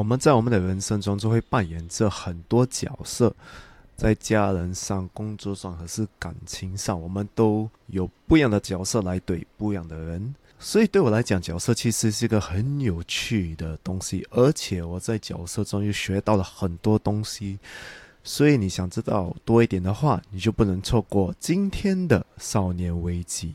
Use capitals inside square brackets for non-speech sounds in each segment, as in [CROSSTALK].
我们在我们的人生中就会扮演着很多角色，在家人上、工作上，还是感情上，我们都有不一样的角色来对不一样的人。所以对我来讲，角色其实是一个很有趣的东西，而且我在角色中又学到了很多东西。所以你想知道多一点的话，你就不能错过今天的少年危机。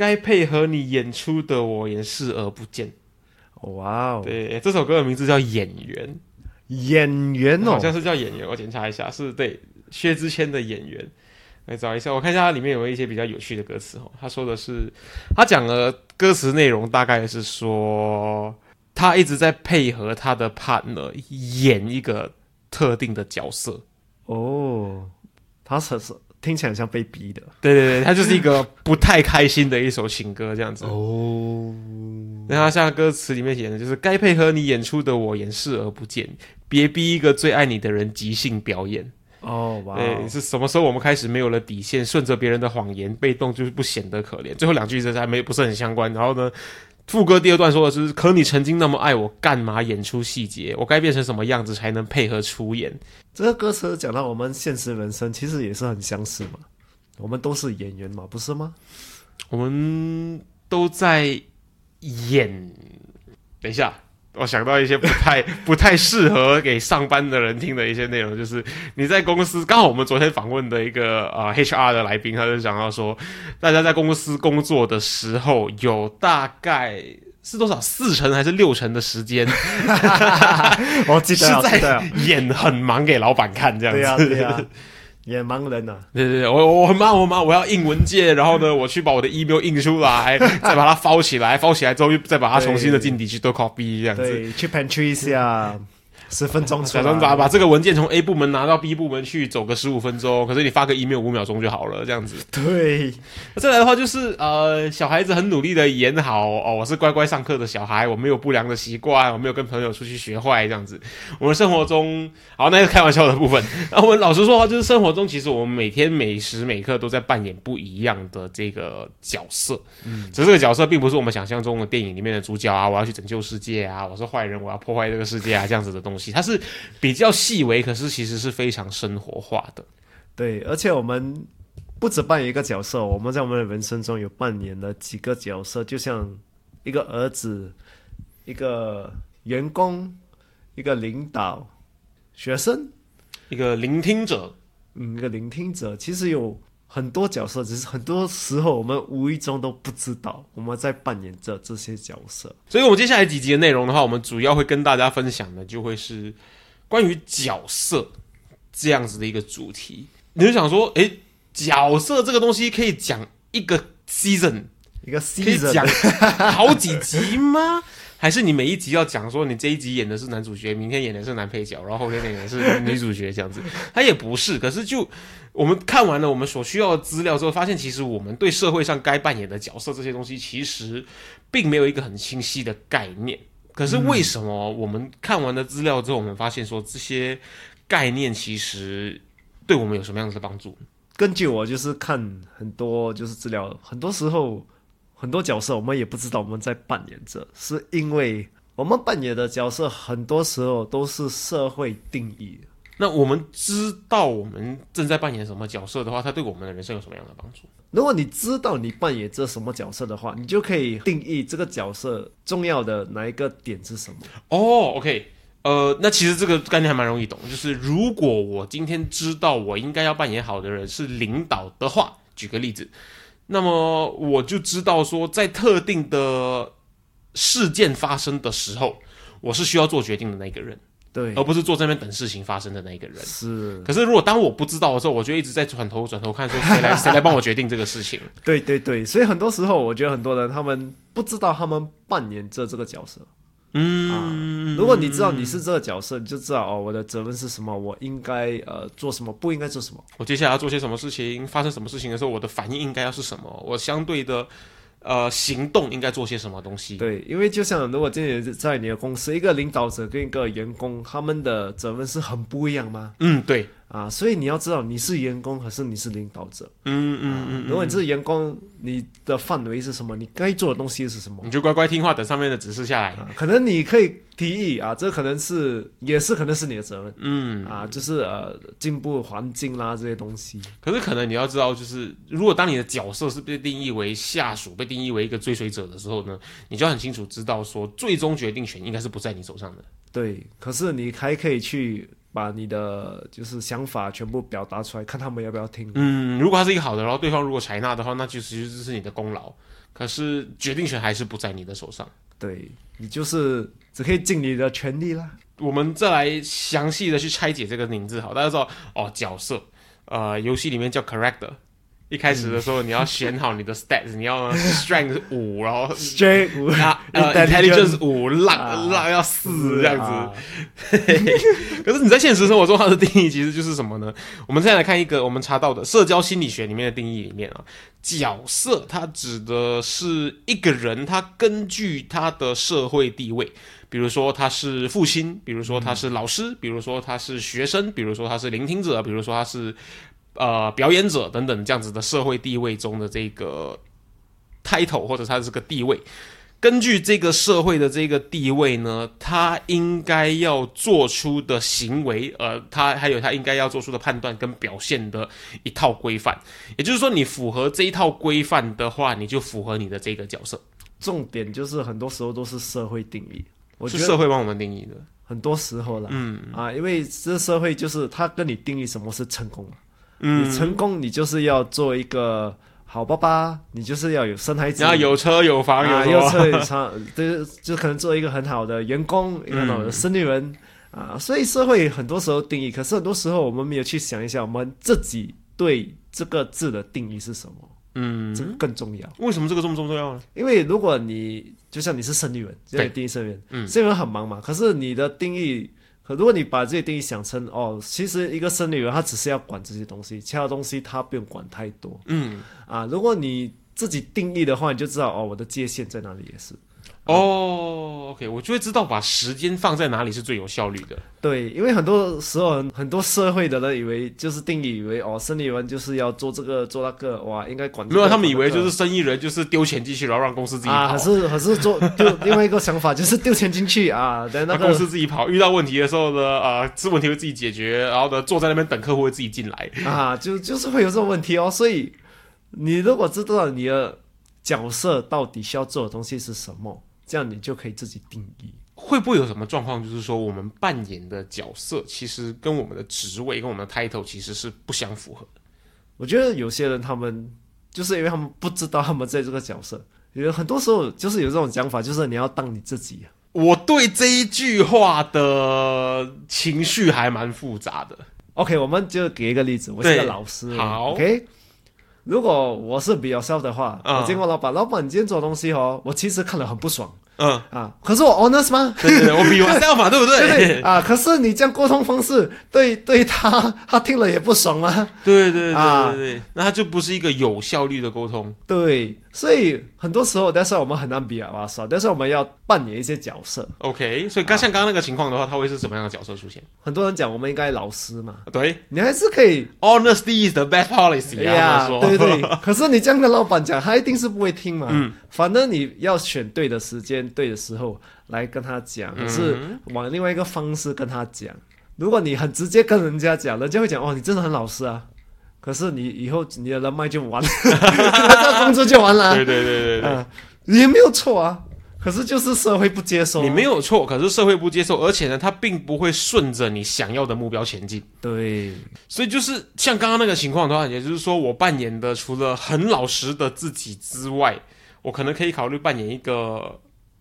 该配合你演出的我也视而不见。哇哦，对，这首歌的名字叫《演员》，演员哦，好像是叫演员。我检查一下，是对薛之谦的演员。来找一下，我看一下它里面有没有一些比较有趣的歌词哦。他说的是，他讲的歌词内容大概是说，他一直在配合他的 partner 演一个特定的角色。哦，他是是。听起来像被逼的，对对对，它就是一个不太开心的一首情歌，这样子。哦，然后像歌词里面写的，就是该配合你演出的我演视而不见，别逼一个最爱你的人即兴表演。哦，哇，对，是什么时候我们开始没有了底线，顺着别人的谎言，被动就是不显得可怜。最后两句这还没不是很相关，然后呢？副歌第二段说的是：“可你曾经那么爱我，干嘛演出细节？我该变成什么样子才能配合出演？”这个歌词讲到我们现实人生，其实也是很相似嘛。我们都是演员嘛，不是吗？我们都在演。等一下。我想到一些不太 [LAUGHS] 不太适合给上班的人听的一些内容，就是你在公司，刚好我们昨天访问的一个呃 HR 的来宾，他就讲到说，大家在公司工作的时候，有大概是多少四成还是六成的时间，[LAUGHS] 我记得是在演很忙给老板看这样子。也忙人呐，对对对，我我很忙，我忙，我要印文件，然后呢，我去把我的 email 印出来，再把它包起来，包起来之后又再把它重新的进底去做 copy 这样子，去 pantry 一下。十分钟，假装把把这个文件从 A 部门拿到 B 部门去，走个十五分钟。可是你发个 email 五秒钟就好了，这样子。对，再来的话就是呃，小孩子很努力的演好哦，我是乖乖上课的小孩，我没有不良的习惯，我没有跟朋友出去学坏这样子。我们生活中，好，那是开玩笑的部分。[LAUGHS] 那我们老实说的话，就是生活中其实我们每天每时每刻都在扮演不一样的这个角色。嗯，只是这个角色并不是我们想象中的电影里面的主角啊，我要去拯救世界啊，我是坏人，我要破坏这个世界啊，这样子的东西。它是比较细微，可是其实是非常生活化的。对，而且我们不止扮演一个角色，我们在我们的人生中有扮演了几个角色，就像一个儿子、一个员工、一个领导、学生、一个聆听者，嗯，一个聆听者。其实有。很多角色，只是很多时候我们无意中都不知道我们在扮演着这些角色。所以，我们接下来几集的内容的话，我们主要会跟大家分享的就会是关于角色这样子的一个主题。你就想说，诶，角色这个东西可以讲一个 season，一个 season 可以讲好几集吗？[LAUGHS] 还是你每一集要讲说你这一集演的是男主角，明天演的是男配角，然后后天演的是女主角这样子？他也不是，可是就我们看完了我们所需要的资料之后，发现其实我们对社会上该扮演的角色这些东西，其实并没有一个很清晰的概念。可是为什么我们看完了资料之后，我们发现说这些概念其实对我们有什么样子的帮助？根据我就是看很多就是资料，很多时候。很多角色我们也不知道我们在扮演着，是因为我们扮演的角色很多时候都是社会定义。那我们知道我们正在扮演什么角色的话，它对我们的人生有什么样的帮助？如果你知道你扮演着什么角色的话，你就可以定义这个角色重要的哪一个点是什么。哦，OK，呃，那其实这个概念还蛮容易懂，就是如果我今天知道我应该要扮演好的人是领导的话，举个例子。那么我就知道说，在特定的事件发生的时候，我是需要做决定的那个人。对而，不是坐在那边等事情发生的那个人。是，可是如果当我不知道的时候，我就一直在转头转头看，说谁来 [LAUGHS] 谁来帮我决定这个事情。对对对，所以很多时候我觉得很多人他们不知道他们扮演着这个角色。嗯，如果你知道你是这个角色，你就知道哦，我的责任是什么，我应该呃做什么，不应该做什么。我接下来要做些什么事情，发生什么事情的时候，我的反应应该要是什么？我相对的呃行动应该做些什么东西？对，因为就像如果今天在你的公司，一个领导者跟一个员工，他们的责任是很不一样吗？嗯，对，啊，所以你要知道你是员工还是你是领导者。嗯嗯嗯，如果你是员工，你的范围是什么？你该做的东西是什么？你就乖乖听话，等上面的指示下来。啊，可能你可以提议啊，这可能是也是可能是你的责任嗯，啊，就是呃进步环境啦这些东西。可是可能你要知道，就是如果当你的角色是被定义为下属，被定义为一个追随者的时候呢，你就要很清楚知道说，最终决定权应该是不在你手上的。对，可是你还可以去把你的就是想法全部表达出来，看他们要不要听。嗯，如果他是一个好的，然后对方如果采纳的话，那就其实是你的功劳。可是决定权还是不在你的手上。对你就是只可以尽你的全力啦。我们再来详细的去拆解这个名字，好，大家知道哦，角色，呃，游戏里面叫 character。一开始的时候，你要选好你的 stats，你要 strength [LAUGHS] 五，然后 Straight 啊呃 Intelligence intelligence 五，浪啊。浪要四这样子。啊。[LAUGHS] 可是你在现实生活中，它的定义其实就是什么呢？我们再来看一个我们查到的社交心理学里面的定义里面啊，角色它指的是一个人，他根据他的社会地位，比如说他是父亲，比如说他是老师，比如说他是学生，比如说他是聆听者，比如说他是呃表演者等等这样子的社会地位中的这个 title 或者他这个地位。根据这个社会的这个地位呢，他应该要做出的行为，呃，他还有他应该要做出的判断跟表现的一套规范。也就是说，你符合这一套规范的话，你就符合你的这个角色，重点就是很多时候都是社会定义。我是社会帮我们定义的。很多时候了，嗯啊，因为这社会就是他跟你定义什么是成功嘛。嗯你，成功，你就是要做一个好爸爸，你就是要有生孩子，然后有车有房啊，有车有房，对就可能做一个很好的员工，一个很好的生意人、啊。所以社会很多时候定义，可是很多时候我们没有去想一下，我们自己对这个字的定义是什么，嗯，这个更重要。为什么这个这么重要呢？因为如果你就像你是生意人，这对样定义生意人，嗯生意人很忙嘛，可是你的定义。可如果你把这些定义想成哦，其实一个生理人他只是要管这些东西，其他东西他不用管太多嗯，啊。如果你自己定义的话，你就知道哦，我的界限在哪里也是。哦，OK，我就会知道把时间放在哪里是最有效率的。对，因为很多时候很很多社会的人以为就是定义以为哦，生意人就是要做这个做那个，哇，应该管这个。没有，他们以为就是生意人就是丢钱进去，然后让公司自己啊，跑可。是可是做丢另外一个想法就是丢钱进去啊，[LAUGHS] 等那个公司自己跑，遇到问题的时候呢，啊，这问题会自己解决，然后呢，坐在那边等客户会自己进来。啊，就就是会有这种问题哦。所以你如果知道你的角色到底需要做的东西是什么，这样你就可以自己定义。会不会有什么状况，就是说我们扮演的角色其实跟我们的职位、跟我们的 title 其实是不相符合的？我觉得有些人他们就是因为他们不知道他们在这个角色，有很多时候就是有这种讲法，就是你要当你自己啊。我对这一句话的情绪还蛮复杂的。OK，我们就给一个例子，我是个老师。好，OK。如果我是 be yourself 的话，嗯我见过老板，老板你今天做东西哦，我其实看了很不爽嗯，啊。可是我 honest 吗？对对对，我比 myself 嘛，[LAUGHS] 对不对对对？啊？可是你这样沟通方式，对对他，[LAUGHS] 他听了也不爽啊。对对对啊对对，那他就不是一个有效率的沟通。对，所以很多时候，但是我们很难比啊，爽，但是我们要扮演一些角色。OK，所以刚像刚刚那个情况的话，他会是什么样的角色出现？很多人讲我们应该老师嘛，对你还是可以，honesty is the best policy 啊，呀。对对。[LAUGHS] 可是你这样跟老板讲，他一定是不会听嘛。嗯，反正你要选对的时间、对的时候来跟他讲，可是往另外一个方式跟他讲。如果你很直接跟人家讲，人家会讲哦，你真的很老实啊。可是你以后你的人脉就完了，[LAUGHS] [LAUGHS] 这个工资就完了啊。对对对对对，嗯，也没有错啊。可是就是社会不接受啊，你没有错，可是社会不接受，而且呢，它并不会顺着你想要的目标前进。对所以就是像刚刚那个情况的话，也就是说，我扮演的除了很老实的自己之外，我可能可以考虑扮演一个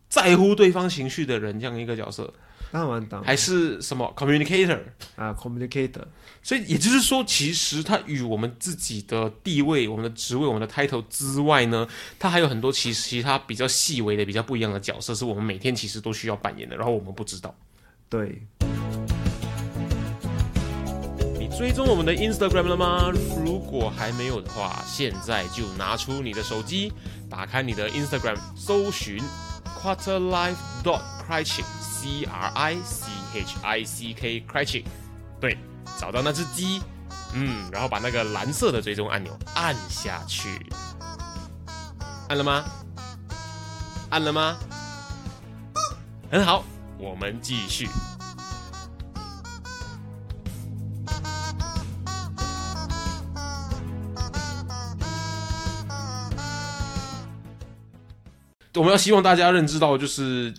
在乎对方情绪的人这样一个角色。当然当然还是什么 communicator？啊，communicator，所以也就是说，其实它与我们自己的地位、我们的职位、我们的 title 之外呢，它还有很多其实其他比较细微的、比较不一样的角色，是我们每天其实都需要扮演的，然后我们不知道。对，你追踪我们的 Instagram 了吗？如果还没有的话，现在就拿出你的手机，打开你的 Instagram，搜寻 Quarter Life dot Criching C R I C H I C K Criching，对，找到那只鸡，嗯，然后把那个蓝色的追踪按钮按下去，按了吗？按了吗？很好，我们继续。我们要希望大家认知到，就是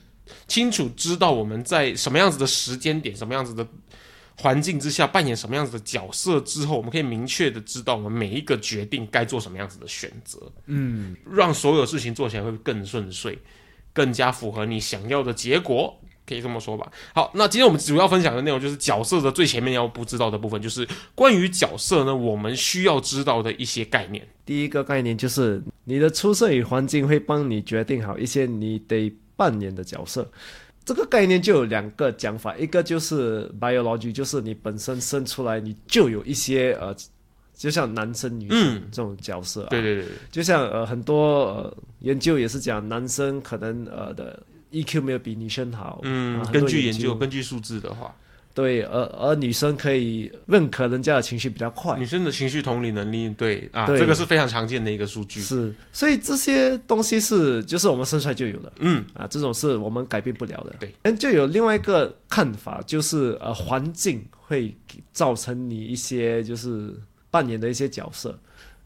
清楚知道我们在什么样子的时间点、什么样子的环境之下扮演什么样子的角色之后，我们可以明确的知道我们每一个决定该做什么样子的选择，嗯，让所有事情做起来会更顺遂，更加符合你想要的结果。可以这么说吧。好，那今天我们主要分享的内容就是角色的最前面要不知道的部分，就是关于角色呢，我们需要知道的一些概念。第一个概念就是你的出生与环境会帮你决定好一些你得扮演的角色。这个概念就有两个讲法，一个就是 biology，就是你本身生出来你就有一些呃，就像男生女生嗯这种角色、啊，对对对对，就像呃很多呃研究也是讲男生可能呃的 EQ 没有比女生好，嗯根据研究。究、根据数字的话，对，而而女生可以认可人家的情绪比较快，女生的情绪同理能力，对啊，对。这个是非常常见的一个数据。是，所以这些东西是就是我们生出来就有的嗯，啊，这种是我们改变不了的。对，但就有另外一个看法，就是呃，环境会造成你一些就是扮演的一些角色。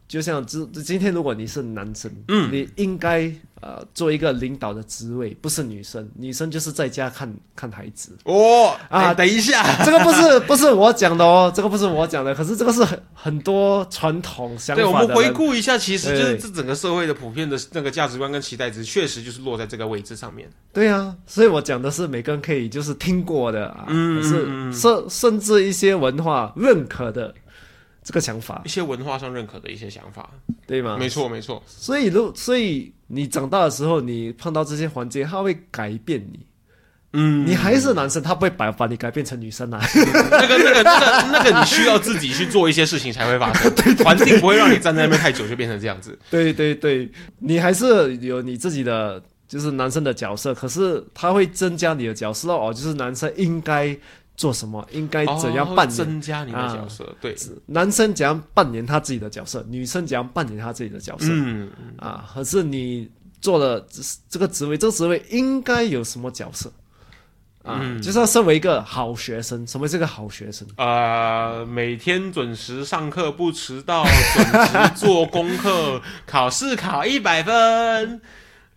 就像今今天，如果你是男生，嗯。你应该呃做一个领导的职位，不是女生，女生就是在家看看孩子。哦啊啊，等一下，[LAUGHS] 这个不是不是我讲的哦，这个不是我讲的，可是这个是很很多传统想法对，我们回顾一下，其实就是这整个社会的普遍的那个价值观跟期待值，确实就是落在这个位置上面。对啊，所以我讲的是每个人可以就是听过的啊，嗯可是甚甚至一些文化认可的这个想法一，些文化上认可的一些想法，对吗？没错没错，所以如所以你长大的时候，你碰到这些环境，它会改变你。嗯，你还是男生，他不会把把你改变成女生啊。那个那个那个那个，你需要自己去做一些事情才会发生，对环境不会让你站在那边太久就变成这样子。对对对，你还是有你自己的就是男生的角色，可是他会增加你的角色哦，就是男生应该做什么，应该怎样哦扮演。增加你的角色？对，男生怎样扮演他自己的角色，女生怎样扮演他自己的角色、嗯，啊？可是你做了这这个职位，这个职位应该有什么角色啊？嗯就是要身为一个好学生，什么是个好学生？呃，每天准时上课不迟到，准时做功课，[LAUGHS] 考试考一百分，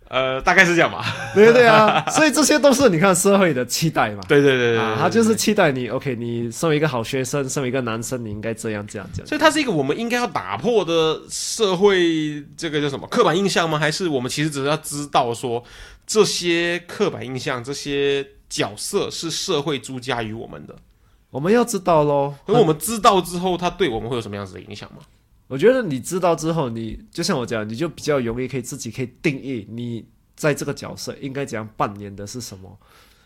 呃，大概是这样吧。[LAUGHS] 对不对啊？所以这些都是你看社会的期待嘛。对对对对啊，他就是期待你，OK，你身为一个好学生，身为一个男生，你应该这样这样这样。所以它是一个我们应该要打破的社会这个叫什么刻板印象吗？还是我们其实只是要知道说这些刻板印象、这些角色是社会租加于我们的？我们要知道喽。而我们知道之后，它对我们会有什么样子的影响吗？我觉得你知道之后，你就像我讲，你就比较容易可以自己可以定义你在这个角色应该怎样扮演的是什么。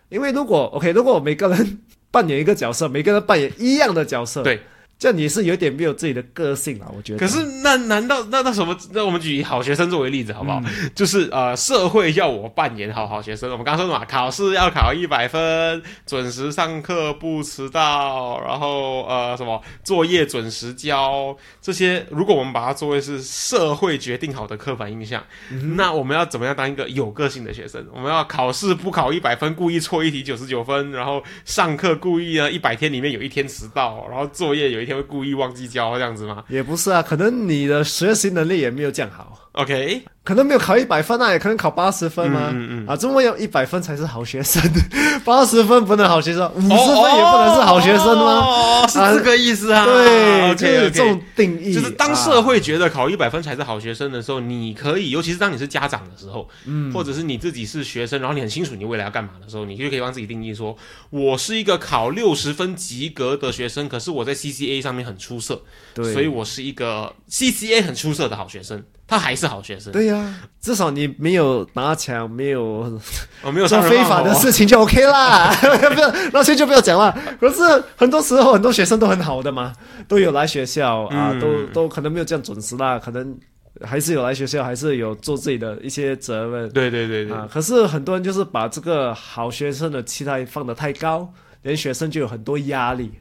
因为如果 OK，如果每个人扮演一个角色，每个人扮演一样的角色，对，这样你是有点没有自己的个性了。我觉得。可是那难道那那什么？那我们举好学生作为例子好不好？嗯就是呃，社会要我扮演好好学生。我们刚刚说什么，考试要考一百分，准时上课不迟到，然后呃什么作业准时交，这些如果我们把它作为是社会决定好的刻板印象，嗯那我们要怎么样当一个有个性的学生？我们要考试不考一百分，故意错一题九十九分，然后上课故意呢一百天里面有一天迟到，然后作业有一天会故意忘记交，这样子吗？也不是啊，可能你的学习能力也没有这样好。OK，可能没有考一百分啊，也可能考八十分嘛。嗯嗯嗯啊，这么要一百分才是好学生，[LAUGHS] 八十分不能好学生，五十分也不能是好学生吗？哦，是这个意思啊。对，就 OK 这种定义。就是当啊社会觉得考一百分才是好学生的时候，你可以，尤其是当你是家长的时候，嗯，或者是你自己是学生，然后你很清楚你未来要干嘛的时候，你就可以帮自己定义说，我是一个考六十分及格的学生，可是我在 CCA 上面很出色，对，所以我是一个 CCA 很出色的好学生，他还是好学生，对呀、至少你没有拿枪，没有我没有做非法的事情就 OK 啦，[LAUGHS] 不要那些就不要讲了。可是很多时候很多学生都很好的嘛，都有来学校啊，嗯。都都可能没有这样准时啦，可能还是有来学校，还是有做自己的一些责任。对对对对，啊。可是很多人就是把这个好学生的期待放得太高，连学生就有很多压力。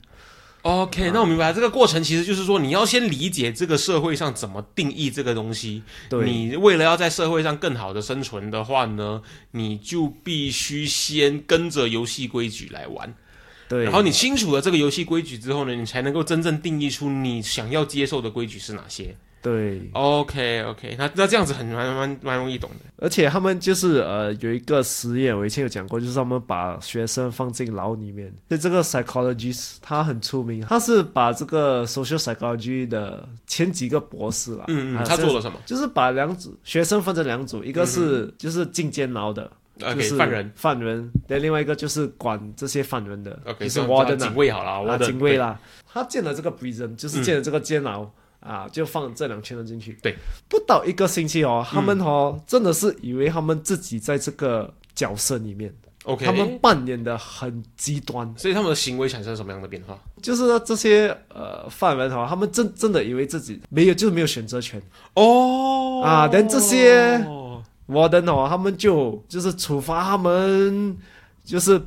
OK，那我明白了这个过程，其实就是说，你要先理解这个社会上怎么定义这个东西。对你为了要在社会上更好的生存的话呢，你就必须先跟着游戏规矩来玩。对，然后你清楚了这个游戏规矩之后呢，你才能够真正定义出你想要接受的规矩是哪些。对，OK OK，那那这样子很蛮蛮蛮容易懂的。而且他们就是呃有一个实验，我以前有讲过，就是他们把学生放进牢里面。所以这个 psychologist 他很出名，他是把这个 social psychology 的前几个博士啦，嗯嗯，啊他做了什么就是把两组学生分成两组，一个是就是进监牢的。就是犯人。犯人，但另外一个就是管这些犯人的 OK，就是这样 warden 警啊，卫好了，啊，warden，警卫啦。他建了这个 prison，就是嗯建了这个监牢、啊，就放这两千人进去。对，不到一个星期哦，他们哦、真的是以为他们自己在这个角色里面，OK，他们扮演的很极端，所以他们的行为产生什么样的变化？就是说这些呃犯人哦，他们真真的以为自己没有，就是没有选择权。哦。啊但这些 warden 哦，他们就就是处罚他们，就是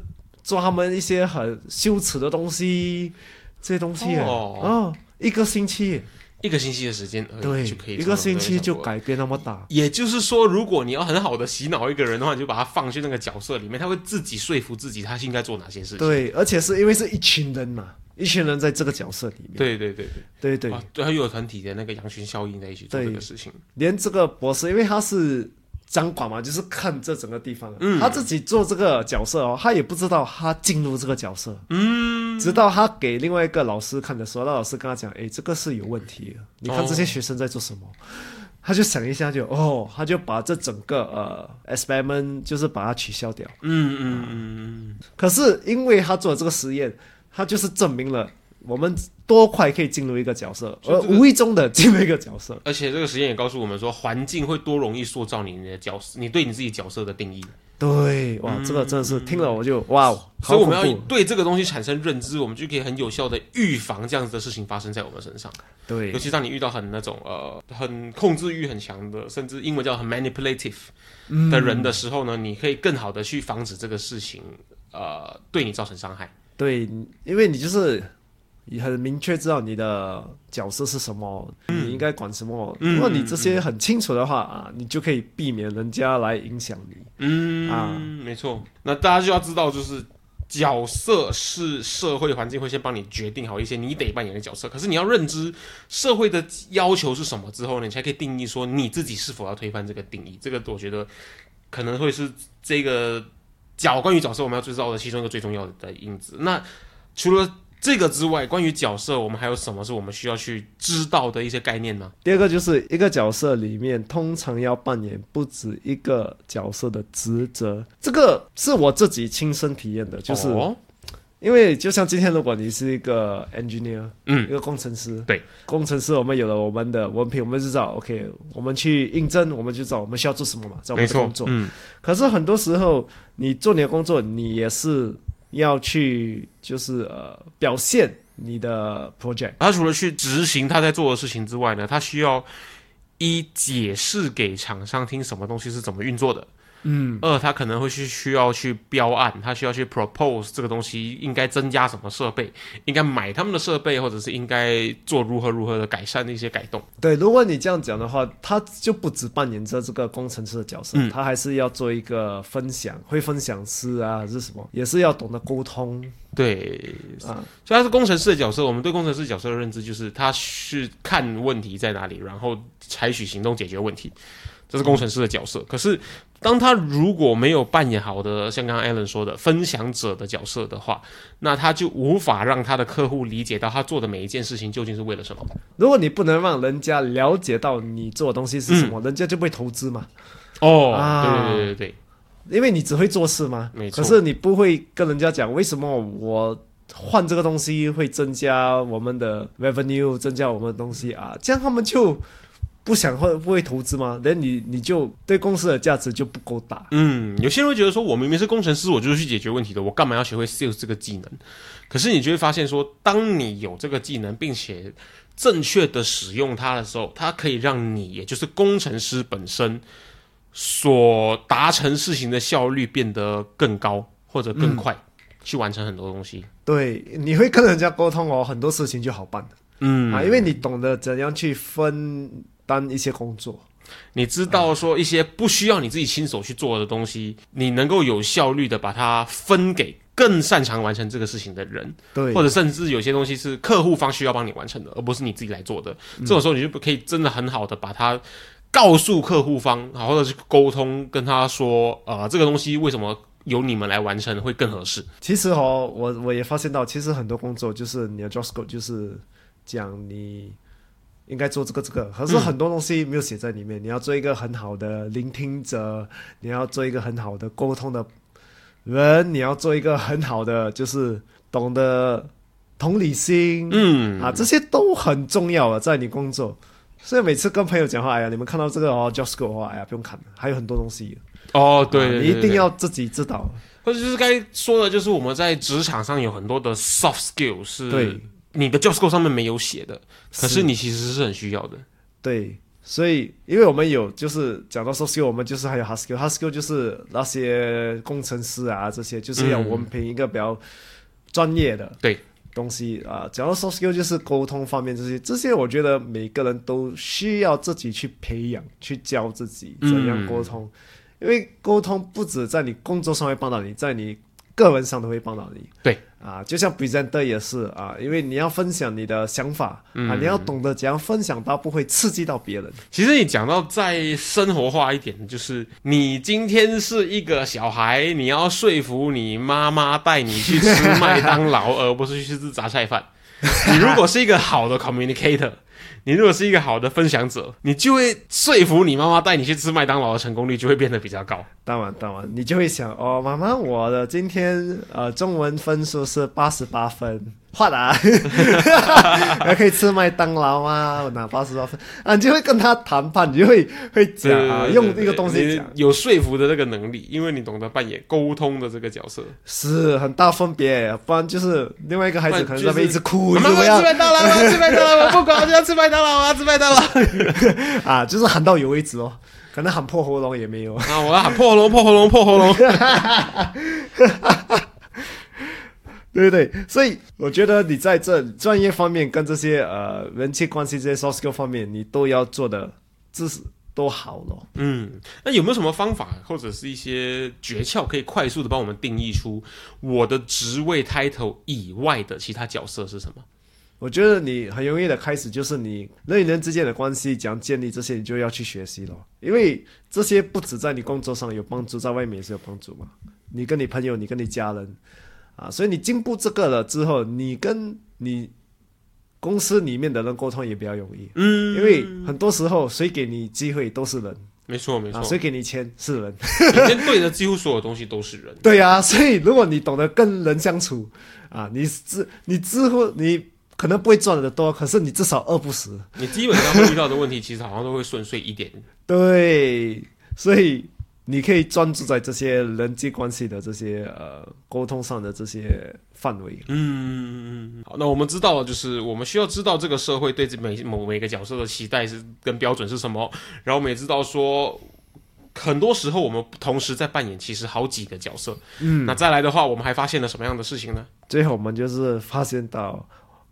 做他们一些很羞耻的东西，这些东西哦。一个星期，一个星期的时间而已对就可以，一个星期就改。变那么大，也就是说，如果你要很好的洗脑一个人的话，你就把他放去那个角色里面，他会自己说服自己他应该做哪些事情。对，而且是因为是一群人嘛，一群人在这个角色里面，对对对对对，啊对，他又有团体的那个羊群效应在一起做这个事情。连这个博士，因为他是掌管嘛，就是看这整个地方，嗯。他自己做这个角色哦，他也不知道他进入这个角色，嗯，直到他给另外一个老师看的时候，那老师跟他讲，诶，这个是有问题的，你看这些学生在做什么。他就想一下就哦，他就把这整个呃 experiment 就是把它取消掉。嗯嗯嗯。可是因为他做了这个实验，他就是证明了我们多快可以进入一个角色，而无意中的进入一个角色。而且这个实验也告诉我们说，环境会多容易塑造你的角色，你对你自己角色的定义。对，哇，这个真的是听了我就哇哦，所以我们要对这个东西产生认知，我们就可以很有效的预防这样子的事情发生在我们身上。对尤其当你遇到很那种呃很控制欲很强的，甚至英文叫很 manipulative 的人的时候呢，你可以更好的去防止这个事情呃对你造成伤害。对，因为你就是你很明确知道你的角色是什么，你应该管什么。嗯如果你这些很清楚的话啊，你就可以避免人家来影响你。嗯啊没错。那大家就要知道，就是角色是社会环境会先帮你决定好一些你得扮演的角色，可是你要认知社会的要求是什么之后呢，你才可以定义说你自己是否要推翻这个定义。这个我觉得可能会是这个角关于角色我们要知道的其中一个最重要的因子。那除了这个之外，关于角色，我们还有什么是我们需要去知道的一些概念呢？第二个就是一个角色里面通常要扮演不止一个角色的职责，这个是我自己亲身体验的，就是。哦因为就像今天，如果你是一个 engineer，嗯一个工程师，对，工程师，我们有了我们的文凭，我们就知道，OK，我们去应征，我们就知道我们需要做什么嘛，在我们的工，作。嗯，可是很多时候，你做你的工作，你也是要去，就是呃，表现你的 project。他除了去执行他在做的事情之外呢，他需要一解释给厂商听什么东西是怎么运作的，嗯，二他可能会去需要去标案，他需要去 propose 这个东西应该增加什么设备，应该买他们的设备，或者是应该做如何如何的改善的一些改动。对，如果你这样讲的话，他就不只扮演着这个工程师的角色，嗯他还是要做一个分享，会分享师啊，还是什么，也是要懂得沟通对，啊。所以他是工程师的角色。我们对工程师角色的认知就是，他是看问题在哪里，然后采取行动解决问题，这是工程师的角色。可是，当他如果没有扮演好的，像刚刚 Alan 说的分享者的角色的话，那他就无法让他的客户理解到他做的每一件事情究竟是为了什么。如果你不能让人家了解到你做的东西是什么，人家就不会投资嘛，哦，啊。对对对对对，因为你只会做事嘛。没错。可是你不会跟人家讲为什么我换这个东西会增加我们的 revenue，增加我们的东西啊，这样他们就不想会不会投资吗？那你你就对公司的价值就不够大。嗯，有些人会觉得说，我明明是工程师，我就是去解决问题的，我干嘛要学会 sales 这个技能？可是你就会发现说，当你有这个技能，并且正确的使用它的时候，它可以让你，也就是工程师本身所达成事情的效率变得更高或者更快，去完成很多东西。对，你会跟人家沟通哦，很多事情就好办了、嗯啊，因为你懂得怎样去分担一些工作。你知道说一些不需要你自己亲手去做的东西，你能够有效率的把它分给更擅长完成这个事情的人。对，或者甚至有些东西是客户方需要帮你完成的，而不是你自己来做的。这种时候，你就不可以真的很好的把它告诉客户方，好或者是沟通，跟他说，呃，这个东西为什么由你们来完成会更合适。其实哦，我我也发现到，其实很多工作就是你的 job scope 就是讲你应该做这个这个，可是很多东西没有写在里面。你要做一个很好的聆听者，你要做一个很好的沟通的人，你要做一个很好的就是懂得同理心，嗯啊，这些都很重要啊，在你工作。所以每次跟朋友讲话，哎呀，你们看到这个哦的话，哎呀，不用看了，还有很多东西。哦，对啊对对对你一定要自己知道。或者就是该说的，就是我们在职场上有很多的 soft skill 是对你的 job scope 上面没有写的，可是你其实是很需要的。对，所以因为我们有就是讲到 soft skill，我们就是还有 hard skill，hard skill 就是那些工程师啊这些，就是要我们凭一个比较专业的对。东西啊。讲到 soft skill 就是沟通方面这些，这些我觉得每个人都需要自己去培养，去教自己怎样沟通，因为沟通不止在你工作上会帮到你，在你个人上都会帮到你。对啊，就像 presenter 也是啊，因为你要分享你的想法、啊，你要懂得怎样分享到不会刺激到别人。其实你讲到再生活化一点，就是你今天是一个小孩，你要说服你妈妈带你去吃麦当劳，[LAUGHS] 而不是去吃杂菜饭。你如果是一个好的 communicator，你如果是一个好的分享者，你就会说服你妈妈带你去吃麦当劳的成功率就会变得比较高。当然，当然，你就会想哦，妈妈，我的今天呃中文分数是八十八分，换啊，[LAUGHS] 还可以吃麦当劳啊，我拿八十多分啊，你就会跟他谈判，你就会会讲啊，对用一个东西讲，有说服的这个能力，因为你懂得扮演沟通的这个角色。是很大分别，不然就是另外一个孩子可能在那边一直哭，妈妈怎么样吃麦当劳，我要吃麦当劳，我不管，我就要吃麦当劳，我要吃麦当劳。[LAUGHS] 啊，就是喊到有为止哦，可能喊破喉咙也没有。啊！我要喊破喉咙，破喉咙，破喉咙。[LAUGHS] 对对对，所以我觉得你在这专业方面跟这些呃人际关系这些 soft skill 方面，你都要做的知识都好了。嗯，那有没有什么方法或者是一些诀窍，可以快速的帮我们定义出我的职位 title 以外的其他角色是什么？我觉得你很容易的开始就是你人与人之间的关系怎样建立，这些你就要去学习了，因为这些不止在你工作上有帮助，在外面也是有帮助嘛。你跟你朋友，你跟你家人啊，所以你进步这个了之后，你跟你公司里面的人沟通也比较容易，嗯，因为很多时候谁给你机会都是人没错没错啊，，谁给你钱是人。你面对的几乎所有东西都是人。对呀、[LAUGHS] 所以如果你懂得跟人相处啊，你知你知乎你可能不会赚的多，可是你至少饿不死。你基本上会遇到的问题，其实好像都会顺遂一点。[LAUGHS] 对，所以你可以专注在这些人际关系的这些呃沟通上的这些范围。嗯，好，那我们知道了，就是我们需要知道这个社会对这每某每个角色的期待是跟标准是什么，然后我们也知道说很多时候我们同时在扮演其实好几个角色。嗯，那再来的话，我们还发现了什么样的事情呢？最后我们就是发现到，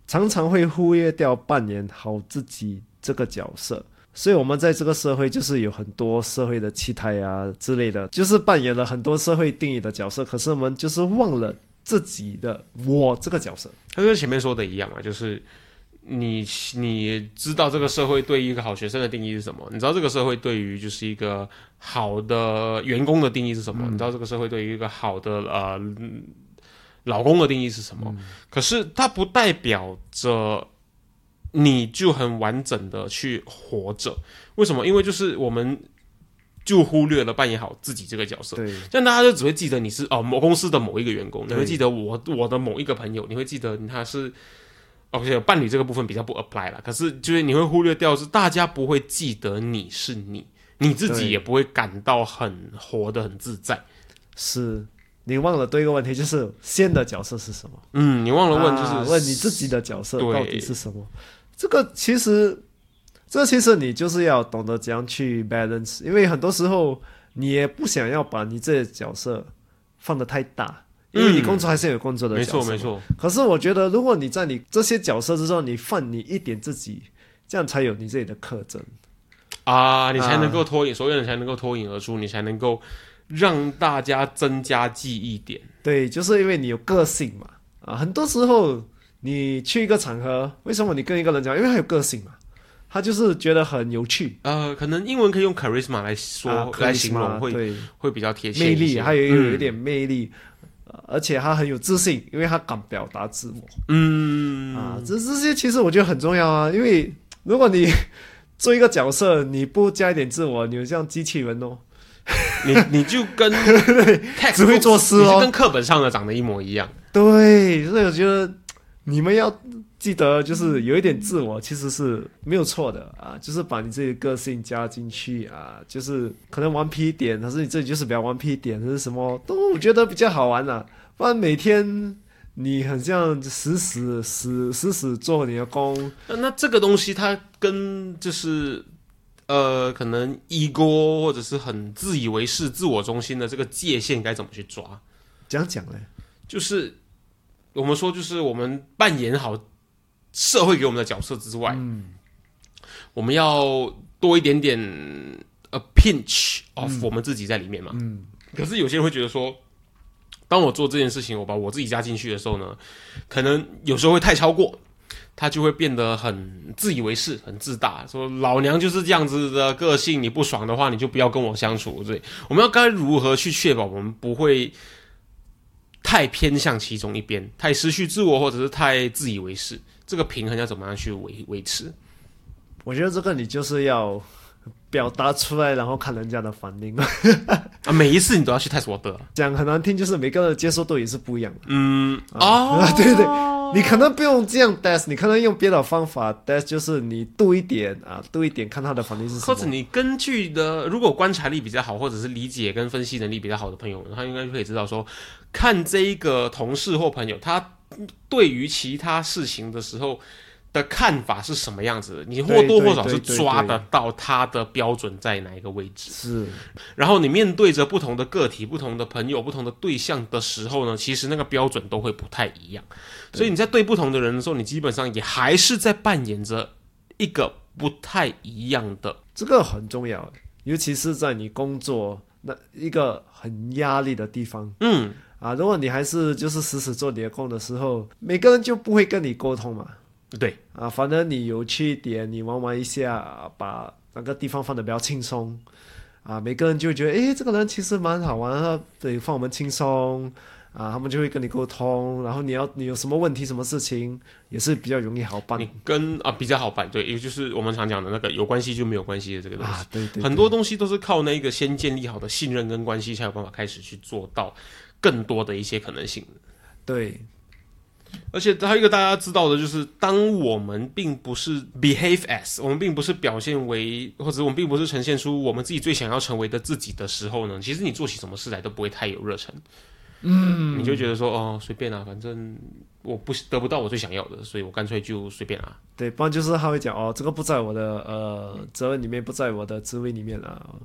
常常会忽略掉扮演好自己这个角色。所以，我们在这个社会就是有很多社会的期待啊之类的，就是扮演了很多社会定义的角色。可是我们就是忘了自己的我这个角色。他跟前面说的一样嘛，就是你你知道这个社会对于一个好学生的定义是什么？你知道这个社会对于就是一个好的员工的定义是什么？你知道这个社会对于一个好的呃老公的定义是什么？可是它不代表着。你就很完整的去活着，为什么？因为就是我们就忽略了扮演好自己这个角色，对，这样大家就只会记得你是哦某公司的某一个员工，你会记得我我的某一个朋友，你会记得他是。OK，伴侣这个部分比较不 apply 了，可是就是你会忽略掉，是大家不会记得你是你，你自己也不会感到很活得很自在。是你忘了对一个问题，就是先的角色是什么？嗯，你忘了问，就是、啊问你自己的角色到底是什么？这个其实，这其实你就是要懂得怎样去 balance，因为很多时候你也不想要把你这些角色放得太大，因为你工作还是有工作的没错没错，可是我觉得，如果你在你这些角色之中，你放你一点自己，这样才有你自己的特征。啊，你才能够脱颖，所有人才能够脱颖而出，你才能够让大家增加记忆点。对，就是因为你有个性嘛。啊，很多时候你去一个场合，为什么你跟一个人讲？因为他有个性嘛，他就是觉得很有趣。呃，可能英文可以用 charisma 来说、啊来形容会对会比较贴切魅力，一些还有有一嗯点魅力，呃而且他很有自信，因为他敢表达自我、嗯啊。这这些其实我觉得很重要啊，因为如果你做一个角色，你不加一点自我，你就像机器人哦。你你就跟 [LAUGHS] 只会作诗哦你就跟课本上的长得一模一样。对，所以我觉得你们要记得，就是有一点自我，其实是没有错的啊，就是把你自己的个性加进去啊，就是可能顽皮一点，可是你自己就是比较顽皮一点，还是什么，都觉得比较好玩啊。不然每天你很像死死死死死做你的工，那那这个东西它跟就是呃，可能 ego 或者是很自以为是、自我中心的这个界限该怎么去抓？这样讲嘞，就是我们说，就是我们扮演好社会给我们的角色之外，我们要多一点点 a pinch of 我们自己在里面嘛。嗯，可是有些人会觉得说，当我做这件事情，我把我自己加进去的时候呢，可能有时候会太超过。他就会变得很自以为是、很自大，说老娘就是这样子的个性，你不爽的话，你就不要跟我相处。对，我们要该如何去确保我们不会太偏向其中一边，太失去自我，或者是太自以为是？这个平衡要怎么样去维维持？我觉得这个你就是要表达出来，然后看人家的反应。[LAUGHS] 啊，每一次你都要去 test 我的，讲很难听，就是每个人的接受度也是不一样的。嗯啊 [LAUGHS] 哦，对对，你可能不用这样 test，你可能用别的方法 test，就是你度一点啊，度一点，看他的反应是什么。或者你根据的，如果观察力比较好，或者是理解跟分析能力比较好的朋友，他应该就可以知道说，看这一个同事或朋友，他对于其他事情的时候的看法是什么样子的，你或多或少是抓得到他的标准在哪一个位置。是然后你面对着不同的个体、不同的朋友、不同的对象的时候呢，其实那个标准都会不太一样。所以你在对不同的人的时候，你基本上也还是在扮演着一个不太一样的。这个很重要，尤其是在你工作那一个很压力的地方嗯，啊。如果你还是就是死死做你的工的时候，每个人就不会跟你沟通嘛。对，啊，反正你有趣一点，你玩玩一下，啊把那个地方放的比较轻松，啊，每个人就会觉得，诶，这个人其实蛮好玩的，对，放我们轻松，啊，他们就会跟你沟通，然后你要你有什么问题、什么事情，也是比较容易好办你跟啊比较好办，对，也就是我们常讲的那个有关系就没有关系的这个东西。啊，对对很多东西都是靠那个先建立好的信任跟关系，才有办法开始去做到更多的一些可能性。对而且还有一个大家知道的，就是当我们并不是 behave as，我们并不是表现为，或者我们并不是呈现出我们自己最想要成为的自己的时候呢，其实你做起什么事来都不会太有热忱。嗯，你就觉得说哦随便啊，反正我不得不到我最想要的，所以我干脆就随便啊。对，不然就是他会讲哦，这个不在我的呃责任里面，不在我的职位里面啊，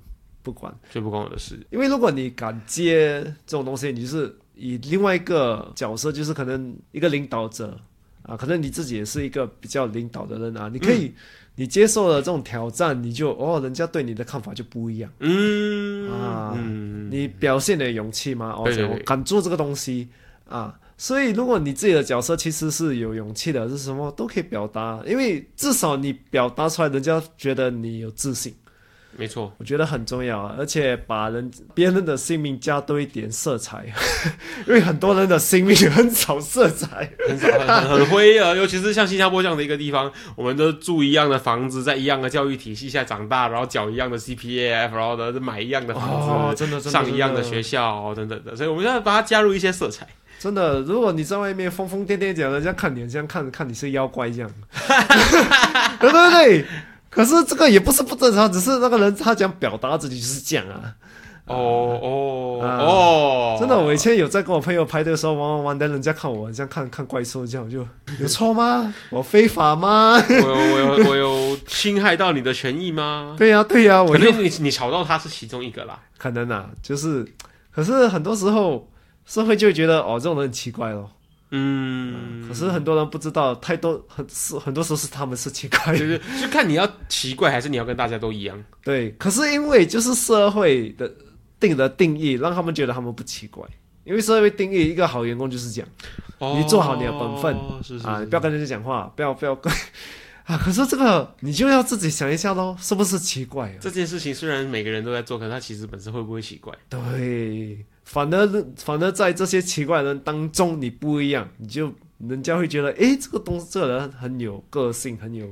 不管。就不关我的事。因为如果你敢接这种东西，你就是以另外一个角色，就是可能一个领导者啊，可能你自己也是一个比较领导的人啊，你可以，你接受了这种挑战，你就哦，人家对你的看法就不一样。嗯啊嗯，你表现的勇气吗？哦，敢做这个东西啊。所以，如果你自己的角色其实是有勇气的，是什么都可以表达，因为至少你表达出来，人家觉得你有自信，没错，我觉得很重要啊。而且把人别人的性命加多一点色彩，[LAUGHS] 因为很多人的性命很少色彩。很少很 [LAUGHS] 很灰啊，尤其是像新加坡这样的一个地方，我们都住一样的房子，在一样的教育体系下长大，然后缴一样的 CPF，然后呢买一样的房子，哦，真的，上一样的真学校等等的，所以我们要把它加入一些色彩。真的，如果你在外面疯疯癫癫讲，人家看你这样看看你是妖怪这样，对 [LAUGHS] 对对。可是这个也不是不正常，只是那个人他想表达自己就是这样啊。哦哦啊哦，真的，我以前有在跟我朋友排队的时候玩玩玩，但人家看我很像看看怪兽这样，我就有错吗？[LAUGHS] 我非法吗？[LAUGHS] 我有我有我有侵害到你的权益吗？对呀、对呀、我就可能你你吵到他是其中一个啦。可能啊，就是，可是很多时候社会就会觉得哦，这种人很奇怪咯。嗯，可是很多人不知道，太多很是很多时候是他们是奇怪的。就是就看你要奇怪还是你要跟大家都一样。对，可是因为就是社会的定的定义，让他们觉得他们不奇怪。因为社会定义一个好员工就是这样你做好你的本分啊，你不要跟人家讲话，不要不要跟啊。可是这个你就要自己想一下喽，是不是奇怪啊？这件事情虽然每个人都在做，可是它其实本身会不会奇怪？对，反而反而在这些奇怪的人当中，你不一样，你就人家会觉得，诶，这个东这个人很有个性，很有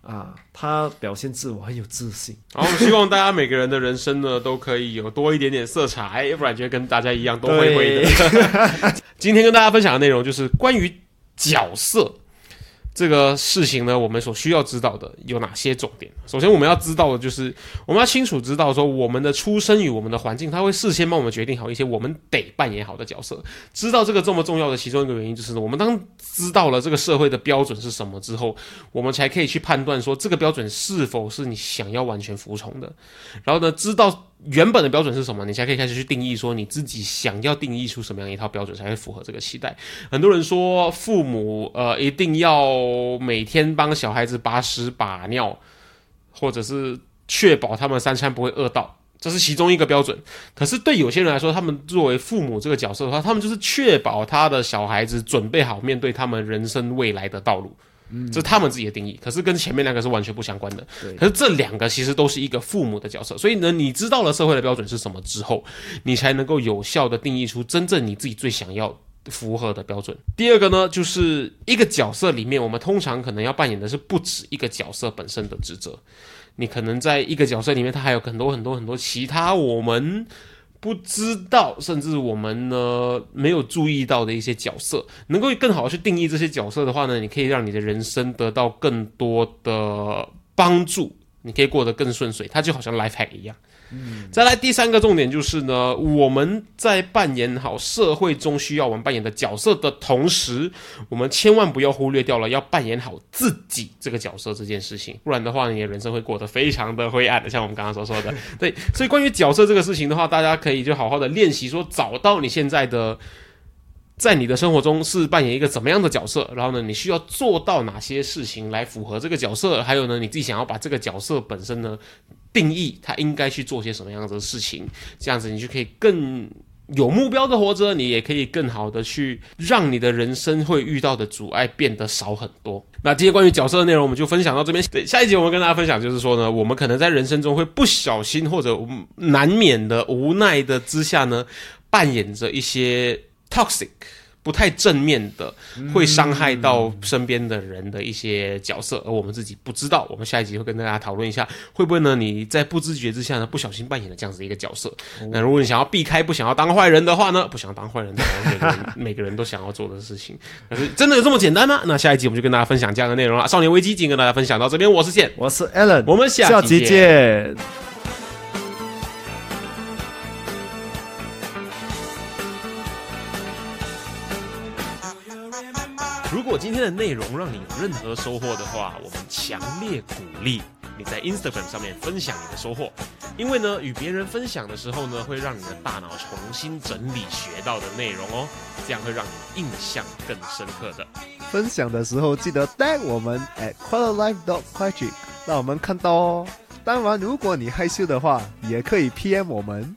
啊，他表现自我很有自信。[LAUGHS] 然后我希望大家每个人的人生呢，都可以有多一点点色彩，要不然就会跟大家一样都灰灰的。[LAUGHS] 今天跟大家分享的内容就是关于角色这个事情呢，我们所需要知道的有哪些重点？首先，我们要知道的就是，我们要清楚知道说，我们的出生与我们的环境，它会事先帮我们决定好一些我们得扮演好的角色。知道这个这么重要的其中一个原因，就是我们当知道了这个社会的标准是什么之后，我们才可以去判断说这个标准是否是你想要完全服从的。然后呢，知道原本的标准是什么，你才可以开始去定义说你自己想要定义出什么样一套标准才会符合这个期待。很多人说父母呃一定要每天帮小孩子把屎把尿，或者是确保他们三餐不会饿到。这是其中一个标准，可是对有些人来说，他们作为父母这个角色的话，他们就是确保他的小孩子准备好面对他们人生未来的道路，这是他们自己的定义。可是跟前面两个是完全不相关的。可是这两个其实都是一个父母的角色，所以呢，你知道了社会的标准是什么之后，你才能够有效的定义出真正你自己最想要符合的标准。第二个呢，就是一个角色里面，我们通常可能要扮演的是不止一个角色本身的职责。你可能在一个角色里面，它还有很多很多很多其他我们不知道，甚至我们呢没有注意到的一些角色，能够更好的去定义这些角色的话呢，你可以让你的人生得到更多的帮助，你可以过得更顺遂。它就好像 life hack 一样。嗯再来第三个重点就是呢，我们在扮演好社会中需要我们扮演的角色的同时，我们千万不要忽略掉了要扮演好自己这个角色这件事情，不然的话，你的人生会过得非常的灰暗的。像我们刚刚所说的，[LAUGHS] 对，所以关于角色这个事情的话，大家可以就好好的练习，说找到你现在的。在你的生活中是扮演一个怎么样的角色？然后呢，你需要做到哪些事情来符合这个角色？还有呢，你自己想要把这个角色本身呢定义，他应该去做些什么样的事情？这样子你就可以更有目标的活着，你也可以更好的去让你的人生会遇到的阻碍变得少很多。那今天关于角色的内容，我们就分享到这边。对，下一集我们跟大家分享就是说呢，我们可能在人生中会不小心或者难免的无奈的之下呢，扮演着一些 toxic。不太正面的，会伤害到身边的人的一些角色，而我们自己不知道。我们下一集会跟大家讨论一下，会不会呢？你在不知觉之下呢，不小心扮演了这样子一个角色。那如果你想要避开，不想要当坏人的话呢，不想要当坏人的话，每个人每个人都想要做的事情，可是真的有这么简单吗？那下一集我们就跟大家分享这样的内容了。少年危机，今天跟大家分享到这边，我是健，我是 Alan，我们下下集集见。如果今天的内容让你有任何收获的话，我们强烈鼓励你在 Instagram 上面分享你的收获，因为呢，与别人分享的时候呢，会让你的大脑重新整理学到的内容哦，这样会让你印象更深刻的。分享的时候记得带我们 at quarterlife dot q u a t r i c 让我们看到哦。当然，如果你害羞的话，也可以 PM 我们。